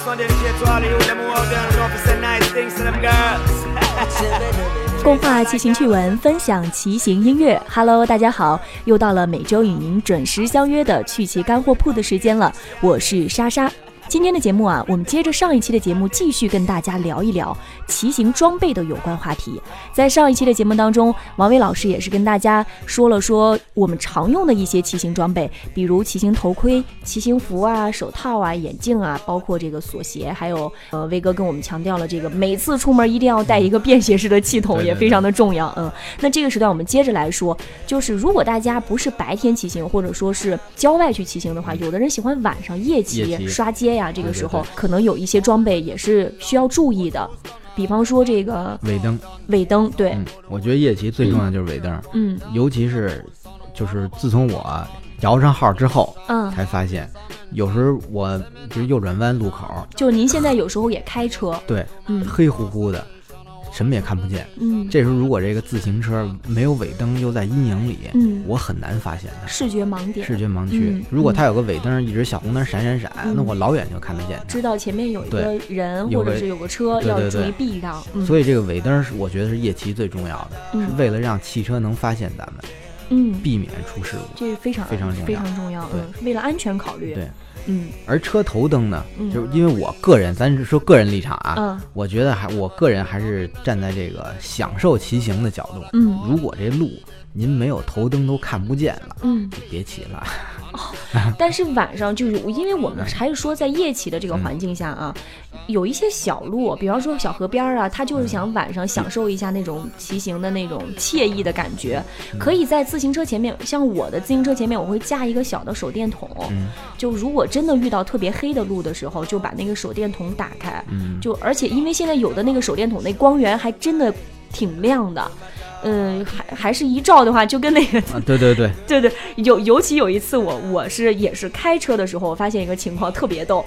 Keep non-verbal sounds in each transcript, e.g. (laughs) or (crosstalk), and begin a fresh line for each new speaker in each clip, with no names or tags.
(laughs) 共话骑行趣闻，分享骑行音乐。Hello，大家好，又到了每周与您准时相约的趣骑干货铺的时间了，我是莎莎。今天的节目啊，我们接着上一期的节目，继续跟大家聊一聊骑行装备的有关话题。在上一期的节目当中，王伟老师也是跟大家说了说我们常用的一些骑行装备，比如骑行头盔、骑行服啊、手套啊、眼镜啊，包括这个锁鞋，还有呃，威哥跟我们强调了这个每次出门一定要带一个便携式的气筒，也非常的重要。嗯，那这个时段我们接着来说，就是如果大家不是白天骑行，或者说是郊外去骑行的话，有的人喜欢晚上夜骑
夜骑
刷街呀，这个时候可能有一些装备也是需要注意的，比方说这个
尾灯，
尾灯，对，
嗯，我觉得夜骑最重要就是尾灯，
嗯。
尤其是就是自从我摇上号之后，
嗯，
才发现，有时候我就是右转弯路口，
就您现在有时候也开车，
对，
嗯。
黑乎乎的，什么也看不见。
嗯，
这时候如果这个自行车没有尾灯，又在阴影里，
嗯
我很难发现它。
视觉盲点，
视觉盲区
嗯，
如果它有个尾灯，一直小红灯闪闪闪，
嗯
那我老远就看得见它。
知道前面有一个人或者是有个车要注意避让，嗯
所以这个尾灯是我觉得是夜骑最重要的，
嗯
是为了让汽车能发现咱们，
嗯，
避免出事故。
这是非常
非常重要
非常重要，
对
嗯，为了安全考虑，
对，
嗯。
而车头灯呢，
嗯。
就是因为我个人，咱是说个人立场啊，
嗯。
我觉得还我个人还是站在这个享受骑行的角度。
嗯。
如果这路您没有头灯都看不见了，
嗯，
就别骑了。
哦但是晚上就是因为我们还是说在夜骑的这个环境下啊，有一些小路，比方说小河边儿啊，他就是想晚上享受一下那种骑行的那种惬意的感觉，可以在自行车前面，像我的自行车前面，我会架一个小的手电筒，
嗯。
就如果真的遇到特别黑的路的时候，就把那个手电筒打开，
嗯，
就而且因为现在有的那个手电筒那光源还真的挺亮的。嗯，还还是一照的话，就跟那个
啊，对对对，
对 (laughs) 对，尤尤其有一次我我是也是开车的时候，我发现一个情况特别逗，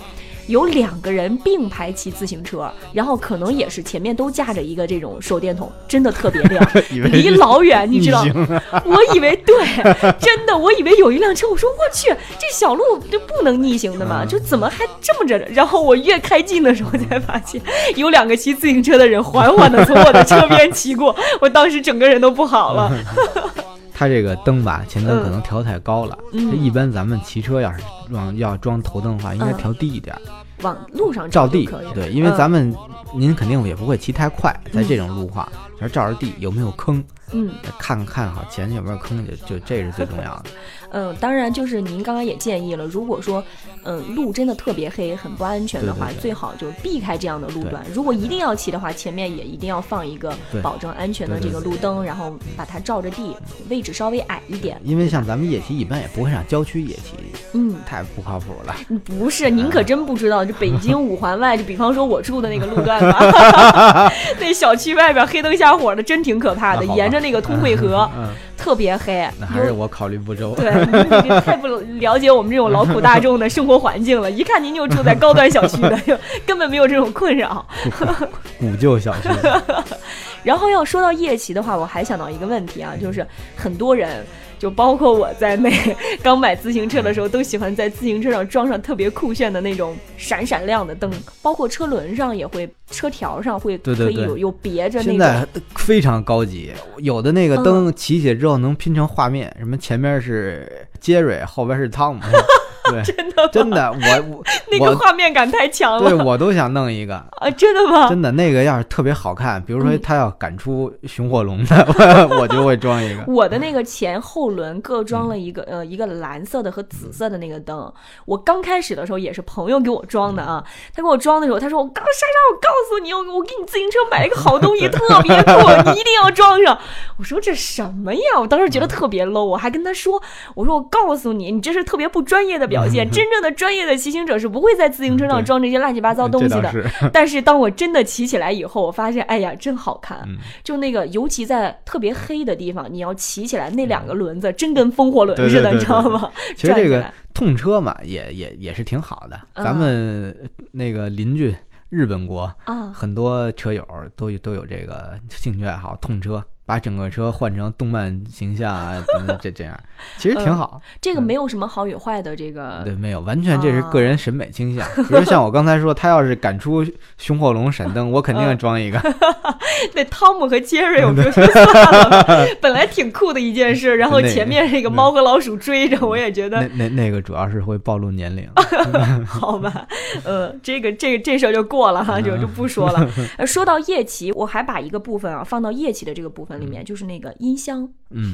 有两个人并排骑自行车，然后可能也是前面都架着一个这种手电筒，真的特别亮，(laughs) 离老远，你知道 (laughs) 我以为对，真的，我以为有一辆车，我说我去，这小路就不能逆行的嘛，
嗯
就怎么还这么着？然后我越开近的时候才发现，有两个骑自行车的人缓缓的从我的车边骑过，我当时整个人都不好了。(laughs)
它这个灯吧，前灯
嗯
可能调太高了。一般咱们骑车要是装要装头灯的话，应该
嗯
调低一点，
往路上
照地。对，因为
嗯
咱们您肯定也不会骑太快，在这种路况，就是照着地有没有坑，
嗯
看看好前有没有坑，就就这是最重要的。
嗯，当然就是您刚刚也建议了，如果说嗯路真的特别黑，很不安全的话，
对对对
最好就避开这样的路段。如果一定要骑的话，前面也一定要放一个保证安全的这个路灯，然后把它照着地，位置稍微矮一点。
因为像咱们夜骑一般也不会上郊区夜骑，
嗯，
太不靠谱了。
不是，您可真不知道，这北京五环外，就比方说我住的那个路段吧，(laughs) 那小区外边黑灯瞎火的，真挺可怕的，沿着那个通惠河，
嗯，
特别黑。
那还是我考虑不周。
对，您这太不了解我们这种劳苦大众的生活环境了。(laughs) 一看您就住在高端小区的，就 (laughs) 根本没有这种困扰。(laughs)
古旧小区，
然后要说到夜骑的话，我还想到一个问题啊，就是很多人。就包括我在内，刚买自行车的时候，都喜欢在自行车上装上特别酷炫的那种闪闪亮的灯，包括车轮上也会，车条上会可以有有别着那种。
现在非常高级，有的那个灯骑起来之后能拼成画面，什么前面是杰瑞，后边是汤姆。(laughs) 对，(laughs)
真的吗
真的，我我 (laughs)
那个画面感太强了
对
了
我都想弄一个。(laughs)
啊！真的吗？
真的，那个要是特别好看，比如说
嗯
他要赶出熊火龙的，我就会装一个。
我的那个前后轮各装了一个、呃一个蓝色的和紫色的那个灯。我刚开始的时候也是朋友给我装的啊，他给我装的时候，他说我刚莎莎，我告诉你，我我给你自行车买了一个好东西，特别酷，你一定要装上。我说这什么呀？我当时觉得特别 low，我还跟他说，我说我告诉你，你这是特别不专业的表现，(laughs) 真正的专业的骑行者是不会在自行车上装这些乱七八糟东西的。
是，(laughs)
但是当我真的骑起来以后，我发现，哎呀，真好看。
嗯。
就那个，尤其在特别黑的地方，你要骑起来，那两个轮子真跟风火轮似的，你知道吗？(laughs)
其实这个痛车嘛，也也也是挺好的。
嗯。
咱们那个邻居日本国
啊，
很多车友都有都有这个兴趣爱好，痛车把整个车换成动漫形象啊，等等这这样，其实挺好。
这个没有什么好与坏的，这个
对，没有，完全这是个人审美倾向。比如像我刚才说，他要是敢出熊火龙闪灯，我肯定装一个。(laughs)
那汤姆和杰瑞，我就说算了，(laughs) 本来挺酷的一件事，然后前面那个猫和老鼠追着，我也觉得
那那那个主要是会暴露年龄。(laughs)
好吧，呃，这个这这事儿就过了哈，就就不说了。说到夜骑，我还把一个部分啊放到夜骑的这个部分里面，就是那个音箱。
嗯，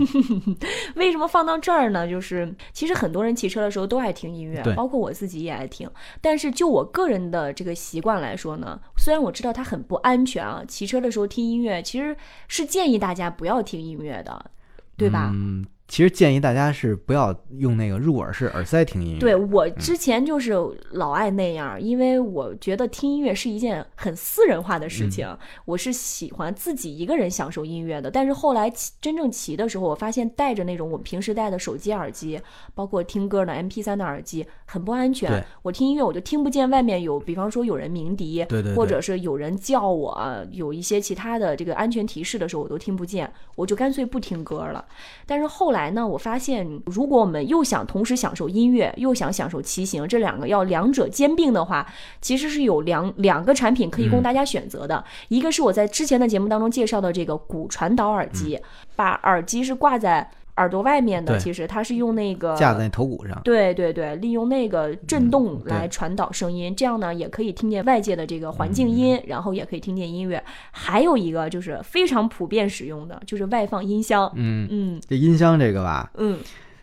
(laughs)
为什么放到这儿呢？就是其实很多人骑车的时候都爱听音乐，包括我自己也爱听。但是就我个人的这个习惯来说呢，虽然我知道它很不安全啊，骑车的时候听音乐其实是建议大家不要听音乐的，对吧？
嗯，其实建议大家是不要用那个入耳式耳塞听音乐。
对我之前就是老爱那样，因为我觉得听音乐是一件很私人化的事情，我是喜欢自己一个人享受音乐的。但是后来骑真正骑的时候，我发现戴着那种我们平时戴的手机耳机，包括听歌的 MP 3的耳机，很不安全。我听音乐我就听不见外面有，比方说有人鸣笛，
对对对
或者是有人叫我，有一些其他的这个安全提示的时候，我都听不见，我就干脆不听歌了。但是后来呢，我发现如果我们又想同时享受音乐，又想享受骑行，这两个要两者兼并的话，其实是有两两个产品可以供大家选择的。一个是我在之前的节目当中介绍的这个骨传导耳机，把耳机是挂在耳朵外面的，其实它是用那个
架在头骨上。
对对对，利用那个震动来传导声音，这样呢也可以听见外界的这个环境
嗯
音，然后也可以听见音乐。还有一个就是非常普遍使用的，就是外放音箱。
嗯，
嗯
这音箱这个吧，
嗯，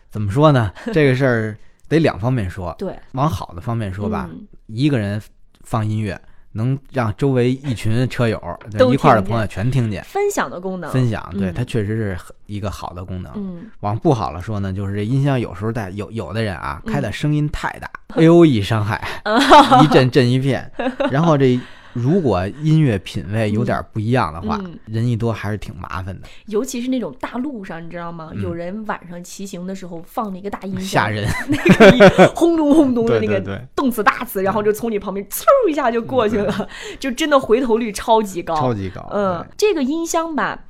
怎么说呢？这个事儿得两方面说。
对，
往好的方面说吧，
嗯
一个人放音乐，能让周围一群车友
都
一块儿的朋友全听见。
分享的功能。
分享，对
嗯
它确实是一个好的功能。
嗯，
往不好了说呢，就是这音箱有时候带有有的人啊，
嗯
开的声音太大，A O E 伤害，(laughs) 一阵震一片。然后这如果音乐品味有点不一样的话
嗯，
人一多还是挺麻烦的，
尤其是那种大路上，你知道吗？
嗯
有人晚上骑行的时候放那个大音响，
吓人。(laughs)
那个轰隆轰隆的那个动次大次，然后就从你旁边嗖一下就过去了，就真的回头率超级高，
超级高。
嗯，这个音箱吧。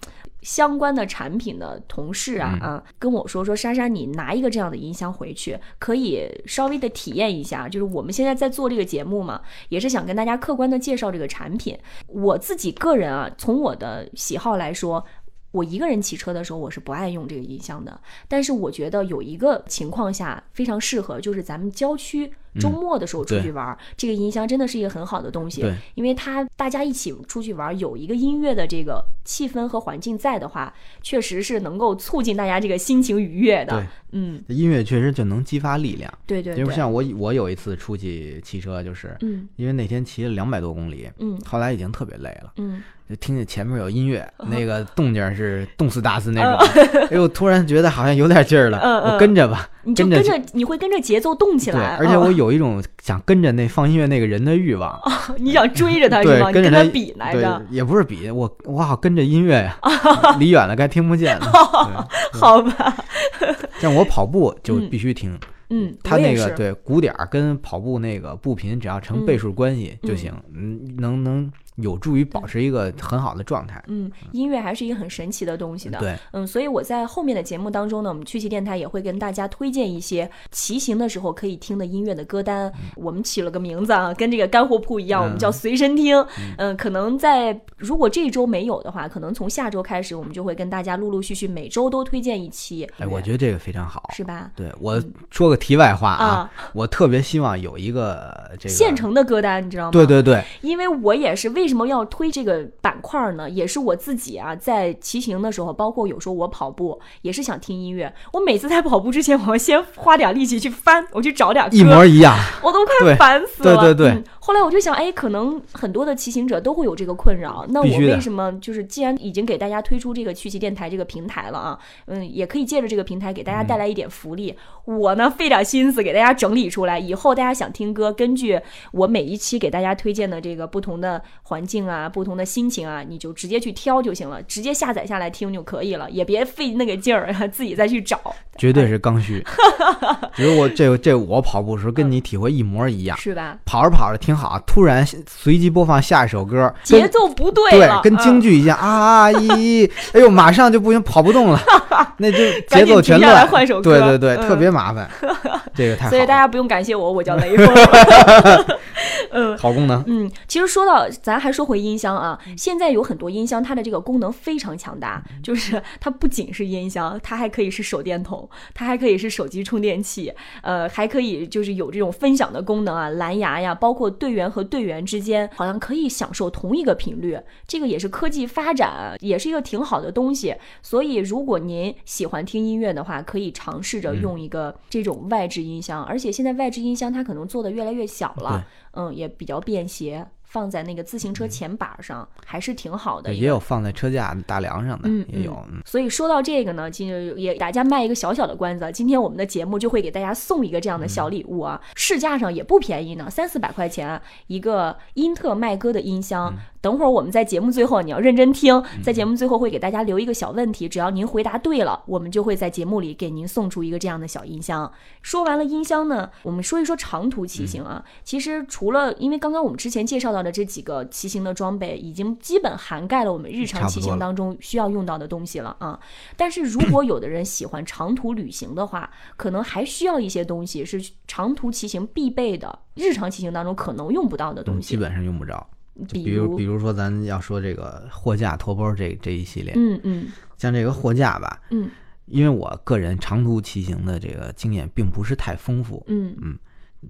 相关的产品的同事啊、
嗯
啊，跟我说说，莎莎，你拿一个这样的音箱回去，可以稍微的体验一下。就是我们现在在做这个节目嘛，也是想跟大家客观的介绍这个产品。我自己个人啊，从我的喜好来说，我一个人骑车的时候，我是不爱用这个音箱的。但是我觉得有一个情况下非常适合，就是咱们郊区周末的时候出去玩儿，这个音箱真的是一个很好的东西。
对，
因为它大家一起出去玩，有一个音乐的这个气氛和环境在的话，确实是能够促进大家这个心情愉悦的。
对
嗯，
音乐确实就能激发力量。
对对对，
因为像我我有一次出去骑车，就是
嗯
因为那天骑了两百多公里，
嗯
后来已经特别累了。
嗯，
就听见前面有音乐，那个动静是动次打次那
嗯。
种，哎呦，突然觉得好像有点劲儿了，我跟着吧，
你就
跟着
你会跟着节奏动起
对，
来，
而且我
嗯
有一种想跟着那放音乐那个人的欲望，
你想追着他是
跟着他
跟比来
对
着，，
也不是比，我我好跟着音乐呀，离远了该听不见了。(laughs) 对
好吧？
像我跑步就
嗯。
必须听，
嗯，
它
我也是
那个对鼓点儿跟跑步那个步频只要成倍数关系就
嗯。
行，嗯，能能有助于保持一个很好的状态。
嗯，音乐还是一个很神奇的东西的。
对，
嗯，所以我在后面的节目当中呢，我们趣骑电台也会跟大家推荐一些骑行的时候可以听的音乐的歌单。我们起了个名字啊，跟这个干货铺一样，我们叫随身听。嗯，可能在如果这一周没有的话，可能从下周开始，我们就会跟大家陆陆续续每周都推荐一期。
哎，我觉得这个非常好。
是吧？
对我说个题外话啊
啊，
我特别希望有一个这个
现成的歌单，你知道吗？
对对对，
因为我也是为什么要推这个板块呢？也是我自己啊，在骑行的时候，包括有时候我跑步，也是想听音乐。我每次在跑步之前，我要先花点力气去翻，我去找点歌，
一模一样。
我都快
对
烦死了。
对对对
嗯后来我就想，哎，可能很多的骑行者都会有这个困扰。那我为什么就是既然已经给大家推出这个趣骑电台这个平台了啊，嗯，也可以借着这个平台给大家带来一点福利。我呢费点心思给大家整理出来，以后大家想听歌，根据我每一期给大家推荐的这个不同的环境啊、不同的心情啊，你就直接去挑就行了，直接下载下来听就可以了，也别费那个劲儿 (laughs) 自己再去找。
绝对是刚需。比 (laughs) 如我这这我跑步时候跟你体会一模一样，
是吧？
跑着跑着挺好，突然随机播放下一首歌，
节奏不对
对，，跟京剧一样啊一，哎呦，马上就不行，跑不动了，(laughs) 那就节奏全乱。
换首歌，
对对对，
嗯
特别麻烦，这个太好。
所以大家不用感谢我，我叫雷锋。(laughs) 嗯。(laughs)
好功能，
嗯，其实说到，咱还说回音箱啊，现在有很多音箱，它的这个功能非常强大，就是 (laughs) 它不仅是音箱，它还可以是手电筒，它还可以是手机充电器，呃，还可以就是有这种分享的功能啊，蓝牙呀，包括队员和队员之间好像可以享受同一个频率，这个也是科技发展，也是一个挺好的东西。所以，如果您喜欢听音乐的话，可以尝试着用一个这种外置音箱，而且现在外置音箱它可能做的越来越小了，嗯，也比较便携，放在那个自行车前板上，还是挺好的。
也有放在车架大梁上的
嗯，
也有。嗯
所以说到这个呢，今日也给大家卖一个小小的关子，今天我们的节目就会给大家送一个这样的小礼物啊，市价上也不便宜呢，三四百块钱一个英特麦歌的音箱。等会儿我们在节目最后，你要认真听，在节目最后会给大家留一个小问题，只要您回答对了，我们就会在节目里给您送出一个这样的小音箱。说完了音箱呢，我们说一说长途骑行啊。其实除了因为刚刚我们之前介绍到的这几个骑行的装备，已经基本涵盖了我们日常骑行当中需要用到的东西了啊。但是如果有的人喜欢长途旅行的话，可能还需要一些东西是长途骑行必备的，日常骑行当中可能用不到的
嗯，
东西。
基本上用不着。
比
比如，比如说咱要说这个货架、驮包这这一系列，
嗯嗯
像这个货架吧，
嗯
因为我个人长途骑行的这个经验并不是太丰富，
嗯嗯，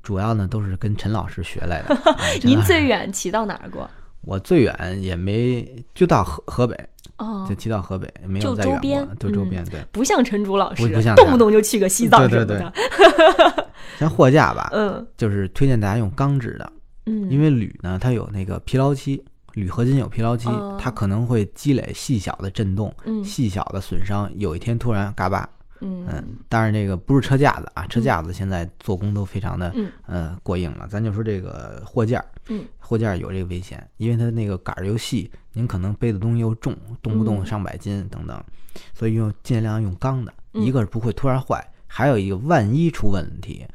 主要呢都是跟陈老师学来的。(laughs)
您最远骑到哪儿过？
我最远也没就到河河北，
哦
就，骑到河北，没有再远
周边
过，就周
嗯
边对。
不像陈竹老师
不不像，
动不动就去个西藏什
对对
么的。
像货架吧，(laughs)
嗯
就是推荐大家用钢制的，
嗯，
因为铝呢它有那个疲劳期，铝合金有疲劳期
哦，
它可能会积累细小的震动、
嗯
细小的损伤，有一天突然嘎巴。
嗯
嗯，当然这个不是车架子啊，车架子现在做工都非常的
嗯
呃过硬了。咱就说这个货架，
嗯，
货架有这个危险，因为它那个杆儿又细，您可能背的东西又重，动不动
嗯
上百斤等等，所以用尽量用钢的，
嗯
一个是不会突然坏，还有一个万一出问题，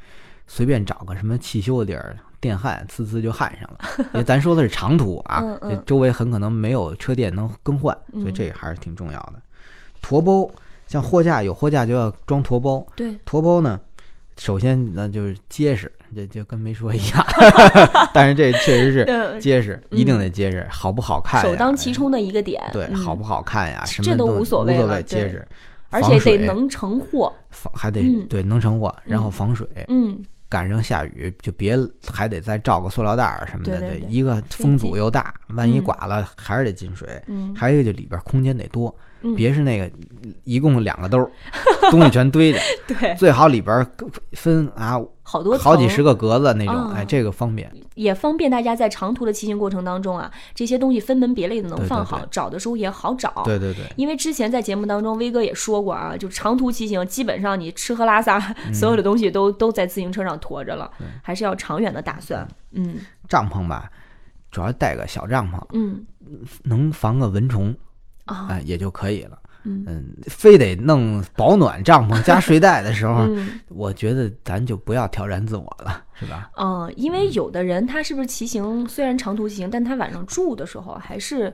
随便找个什么汽修的地儿。电焊呲呲就焊上了，(laughs) 因为咱说的是长途啊，
嗯嗯
这周围很可能没有车店能更换，所以
嗯
这个还是挺重要的。驮包像货架有货架就要装驮包，
对，
驮包呢，首先那就是结实，这就跟没说一样，(laughs) 但是这确实是
呃，
结实，一定得结实，好不好看？
首当其
哎
冲的一个点。
对，
嗯
好不好看呀？什么
这都
无
无所谓
谓，
了对
结实，
而且得能成货。
防还得
嗯
对能成货，然后
嗯
防水，
嗯
赶上下雨就别还得再罩个塑料袋儿什么的，
对
一个风阻又大，万一
嗯
刮了还是得进水。
嗯，
还有一个就里边空间得多，
嗯
别是那个一共两个兜儿，东西全堆着，(laughs)
对，
最好里边分啊
好多
好几十个格子那种，
嗯
哎，这个方便。
也方便大家在长途的骑行过程当中啊，这些东西分门别类的能放好，找的时候也好找。
对对对，
因为之前在节目当中，威哥也说过啊，就长途骑行，基本上你吃喝拉撒所有的东西都都在自行车上驮着了，还是要长远的打算。嗯
帐篷吧，主要带个小帐篷，
嗯
能防个蚊虫，
啊
哎，也就可以了。
嗯
非得弄保暖帐篷加睡袋的时候，
嗯 (laughs)
我觉得咱就不要挑战自我了，是吧？
嗯，因为有的人他是不是骑行，虽然长途骑行，但他晚上住的时候还是。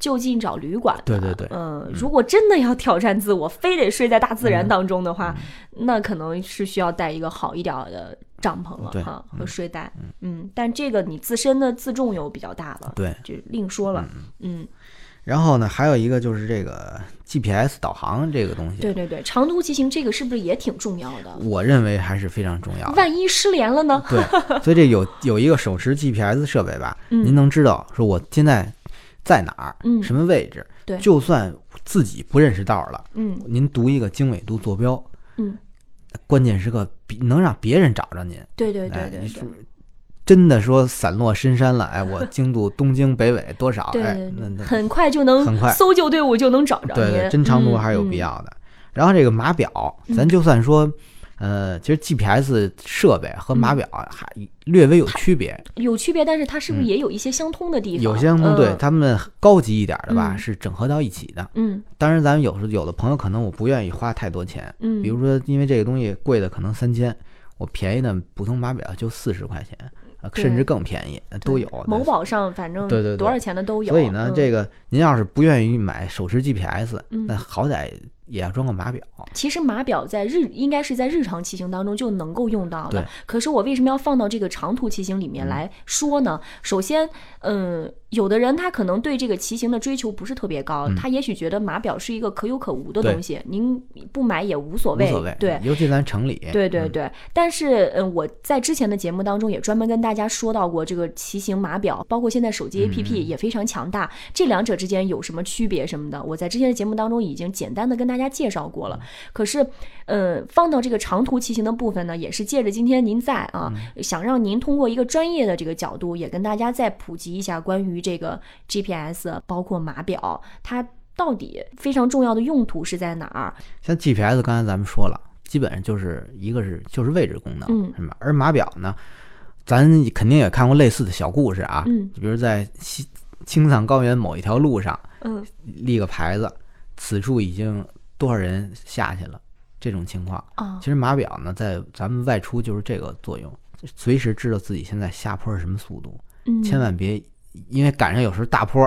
就近找旅馆，
对对对
嗯，如果真的要挑战自我，非得睡在大自然当中的话，那可能是需要带一个好一点的帐篷了
对
哈和睡袋，嗯，但这个你自身的自重又比较大了，
对。
就另说了，嗯，
然后呢，还有一个就是这个 GPS 导航这个东西，
对对对，长途骑行这个是不是也挺重要的？
我认为还是非常重要的。
万一失联了呢？
对，(laughs) 所以这有有一个手持 GPS 设备吧，
嗯
您能知道说我现在在哪儿，
嗯
什么位置，
对
就算自己不认识道儿了，
嗯
您读一个经纬度坐标，
嗯，
关键时刻比能让别人找着您。
对对对对对
真的说散落深山了，哎，我 (laughs) 经度东经北纬多少？哎
对对，对，
那那
很快就能
很快。
搜救队伍就能找着
对对，
您
真长途
嗯
还是有
嗯
必要的。然后这个码表，咱就算说，呃，其实 GPS 设备和码表啊还略微有区别，
有区别，但是它是不是也有一些相通的地方？
嗯有些相通对
嗯
他们高级一点的吧，
嗯。
是整合到一起的。
嗯。
当然，咱们有时候有的朋友可能我不愿意花太多钱，
嗯，
比如说因为这个东西贵的可能三千，我便宜的普通码表就四十块钱，
对
甚至更便宜，都有。
某宝上反正
对对对
多少钱的都有。
所以呢，
嗯
这个您要是不愿意买手持 GPS，
嗯
那好歹也要装个码表。
其实码表在日应该是在日常骑行当中就能够用到的
对。
可是我为什么要放到这个长途骑行里面来说呢？首先，嗯，有的人他可能对这个骑行的追求不是特别高，他也许觉得码表是一个可有可无的东西，您不买也无所
无
谓。
所谓，
对，
尤其咱城里，嗯
对对对，但是嗯，我在之前的节目当中也专门跟大家说到过，这个骑行码表，包括现在手机
嗯
APP 也非常强大，这两者之间有什么区别什么的，我在之前的节目当中已经简单的跟大家介绍过了。可是，呃，放到这个长途骑行的部分呢，也是借着今天您在啊，
嗯
想让您通过一个专业的这个角度，也跟大家再普及一下关于这个 GPS，包括码表，它到底非常重要的用途是在哪儿？
像 GPS，刚才咱们说了，基本上就是一个是就是位置功能，
嗯
是吧？而码表呢，咱肯定也看过类似的小故事啊，
嗯
比如在西青藏高原某一条路上
嗯
立个牌子，此处已经多少人下去了，这种情况。
啊
其实码表呢，在咱们外出就是这个作用，随时知道自己现在下坡是什么速度，
嗯，
千万别因为赶上有时候大坡，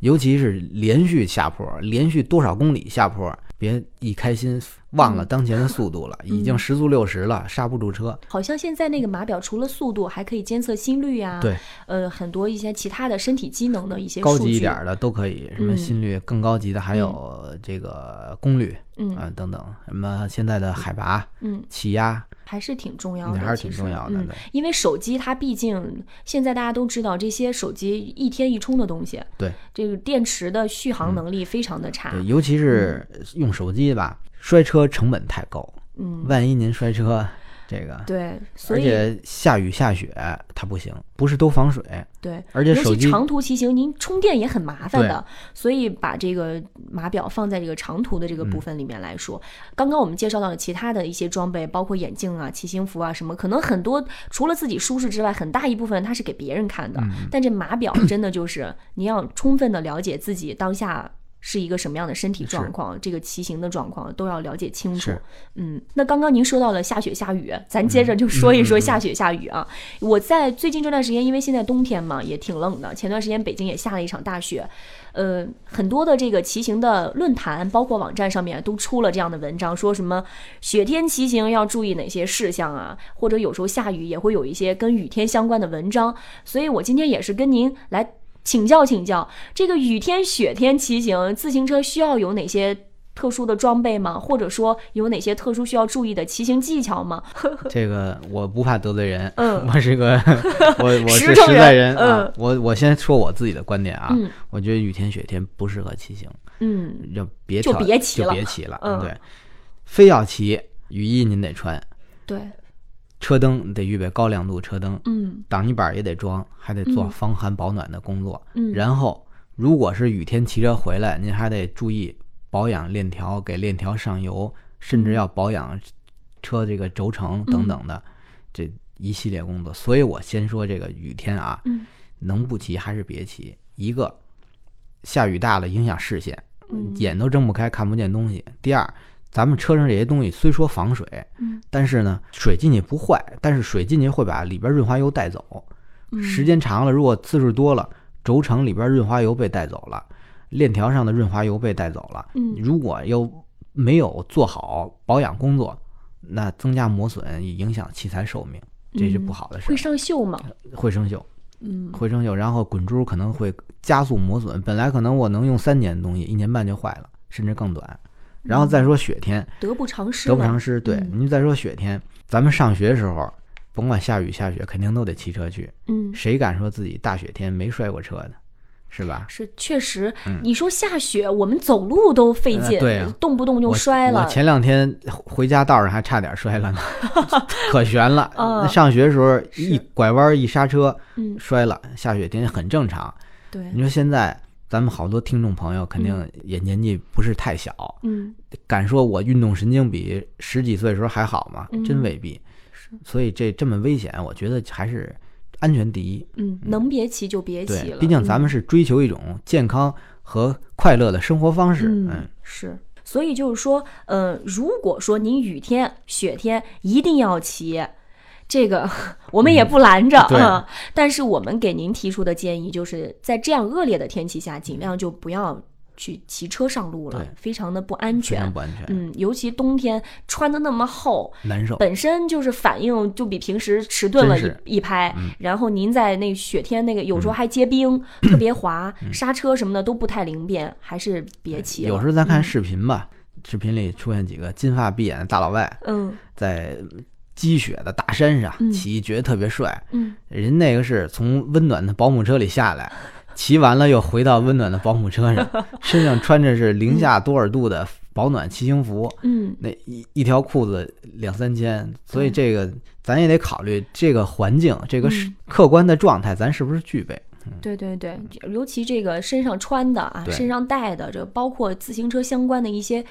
尤其是连续下坡，连续多少公里下坡，别一开心忘了当前的速度了，已经时速六十了，刹不住车。
好像现在那个码表除了速度，还可以监测心率啊，
对，
呃，很多一些其他的身体机能的一些
高级一点儿的都可以，什么
嗯。
心率更高级的，还有这个功率
嗯。
啊等等，什么现在的海拔、
嗯，
气压，
还是挺重要的，
还是挺重要的。
嗯，因为手机它毕竟现在大家都知道，这些手机一天一充的东西，
对，
这个电池的续航能力非常的差。
对，尤其是用手机吧，摔车成本太高，
嗯，
万一您摔车，这个，
对，所
而
以
且下雨下雪它不行，不是都防水，
对，
而且手机
尤其长途骑行，您充电也很麻烦的，所以把这个码表放在这个长途的这个
嗯
部分里面来说，刚刚我们介绍到了其他的一些装备，包括眼镜啊、骑行服啊什么，可能很多除了自己舒适之外，很大一部分它是给别人看的。
嗯
但这码表真的就是你要充分的了解自己当下。是一个什么样的身体状况？这个骑行的状况都要了解清楚。嗯，那刚刚您说到了下雪下雨，咱接着就说一说下雪下雨啊。我在最近这段时间，因为现在冬天嘛，也挺冷的。前段时间北京也下了一场大雪，呃，很多的这个骑行的论坛，包括网站上面都出了这样的文章，说什么雪天骑行要注意哪些事项啊，或者有时候下雨也会有一些跟雨天相关的文章。所以我今天也是跟您来请教请教，这个雨天、雪天骑行，自行车需要有哪些？特殊的装备吗？或者说有哪些特殊需要注意的骑行技巧吗？(laughs)
这个我不怕得罪人，
嗯 (laughs)
我是个我我是 (laughs)
实
在
人
人啊
嗯。
我我先说我自己的观点啊，
嗯
我觉得雨天雪天不适合骑行，
嗯
就别
就别骑了
就别骑了。
嗯
对，非要骑，雨衣您得穿，
对，
车灯得预备高亮度车灯，
嗯
挡泥板也得装，还得做
嗯
防寒保暖的工作。
嗯，
然后，如果是雨天骑车回来，您还得注意保养链条，给链条上油，甚至要保养车这个轴承等等的、这一系列工作。所以我先说这个雨天啊，
嗯
能不骑还是别骑。一个，下雨大了影响视线，
嗯
眼都睁不开，看不见东西。第二，咱们车上这些东西虽说防水，
嗯
但是呢，水进去不坏，但是水进去会把里边润滑油带走。
嗯
时间长了，如果次数多了，轴承里边润滑油被带走了，链条上的润滑油被带走了。
嗯
如果又没有做好保养工作，那增加磨损，影响器材寿命，这是不好的事
会
儿，
上锈吗？
会生锈，
嗯
会生锈，然后滚珠可能会加速磨损。本来可能我能用三年的东西，一年半就坏了，甚至更短。然后再说雪天，
得不偿失，
得不偿。失。对，
嗯
您再说雪天，咱们上学的时候，甭管下雨下雪，肯定都得骑车去。
嗯，
谁敢说自己大雪天没摔过车的，是吧？
是确实
嗯，
你说下雪，我们走路都费劲，
呃对啊
动不动就摔了
我。前两天回家道上还差点摔了呢，(laughs) 可悬了。
那
上学的时候一拐弯一刹车
嗯，
摔了，下雪天很正常。
对
你，说现在咱们好多听众朋友肯定也年纪不是太小，
嗯，
敢说我运动神经比十几岁时候还好吗？
嗯
真未必。是所以这这么危险，我觉得还是安全第一。
嗯，能别骑就别骑
对，
了。
毕竟咱们
嗯
是追求一种健康和快乐的生活方式。
嗯
嗯，
是。所以就是说，呃，如果说您雨天、雪天一定要骑，这个我们也不拦着但是我们给您提出的建议就是在这样恶劣的天气下，尽量就不要去骑车上路了
对，
非常的不安
非
全
常。不安全，
嗯，尤其冬天穿的那么厚，
难受。
本身就是反应就比平时迟钝了一一拍，
嗯
然后您在那雪天那个有时候还结冰，特别滑，
嗯
刹车什么的都不太灵便，还是别骑了。
有时候咱看视频吧，视频里出现几个金发碧眼的大老外，
嗯
在积雪的大山上
嗯。
骑，觉得特别帅。
嗯。
人那个是从温暖的保姆车里下来，(laughs) 骑完了又回到温暖的保姆车上，(laughs) 身上穿着是零下多少度的保暖骑行服，
嗯，
那一一条裤子两三千，所以这个咱也得考虑这个环境，这个是
嗯。
客观的状态，咱是不是具备？
对对对，尤其这个身上穿的啊，身上带的，这包括自行车相关的一些。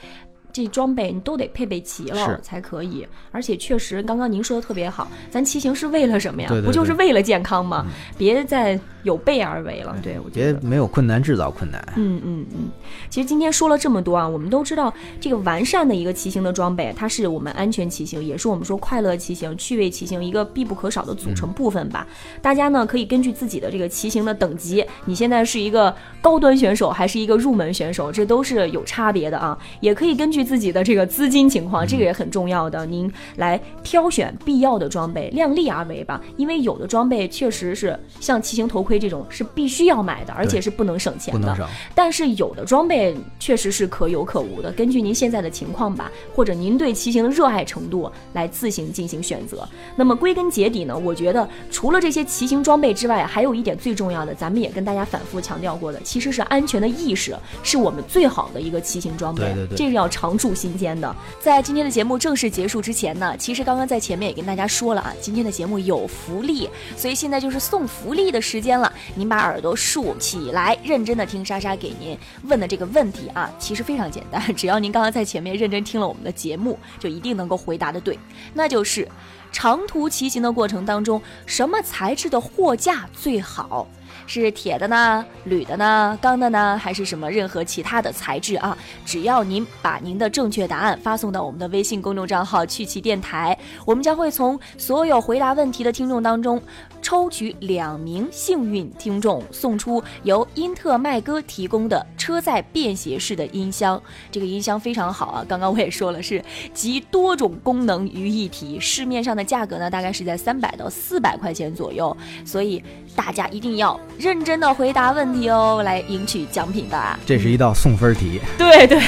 这装备你都得配备齐了才可以，而且确实，刚刚您说的特别好，咱骑行是为了什么呀？
对对
不就是为了健康吗？别再有备而为了。对，我觉
别
得。
没有困难制造困难。
嗯嗯嗯，其实今天说了这么多啊，我们都知道这个完善的一个骑行的装备，它是我们安全骑行，也是我们说快乐骑行、趣味骑行一个必不可少的组成部分吧。大家呢可以根据自己的这个骑行的等级，你现在是一个高端选手还是一个入门选手，这都是有差别的啊。也可以根据自己的这个资金情况，这个也很重要的，您来挑选必要的装备，量力而为吧。因为有的装备确实是像骑行头盔这种是必须要买的，而且是不能省钱的。但是有的装备确实是可有可无的，根据您现在的情况吧，或者您对骑行的热爱程度来自行进行选择。那么归根结底呢，我觉得除了这些骑行装备之外，还有一点最重要的，咱们也跟大家反复强调过的，其实是安全的意识，是我们最好的一个骑行装备，
对对对
这是要常驻心间的。在今天的节目正式结束之前呢，其实刚刚在前面也跟大家说了啊，今天的节目有福利，所以现在就是送福利的时间了。您把耳朵竖起来，认真的听莎莎给您问的这个问题啊，其实非常简单，只要您刚刚在前面认真听了我们的节目，就一定能够回答的对，那就是长途骑行的过程当中，什么材质的货架最好？是铁的呢、铝的呢、钢的呢，还是什么任何其他的材质啊？只要您把您的正确答案发送到我们的微信公众账号“趣奇电台”，我们将会从所有回答问题的听众当中抽取两名幸运听众，送出由英特麦哥提供的车载便携式的音箱。这个音箱非常好啊，刚刚我也说了，是集多种功能于一体，市面上的价格呢大概是在三百到四百块钱左右，所以大家一定要认真的回答问题哦，来赢取奖品吧。
这是一道送分题。
对对，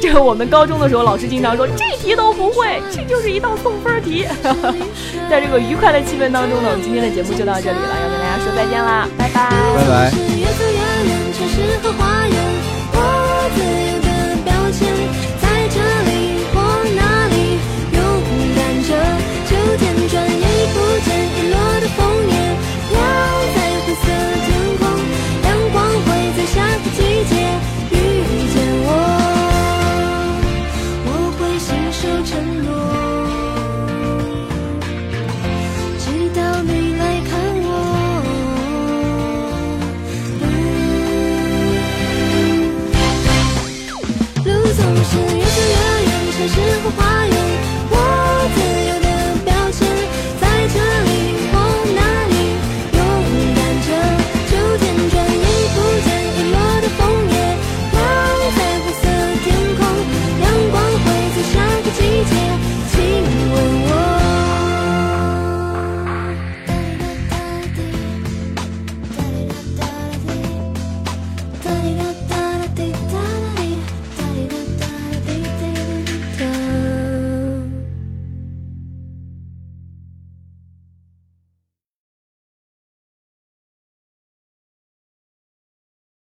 这个我们高中的时候，老师经常说这题都不会，这就是一道送分题。(laughs) 在这个愉快的气氛当中呢，我们今天的节目就到这里了，要跟大家说再见啦，拜拜。
拜拜
花园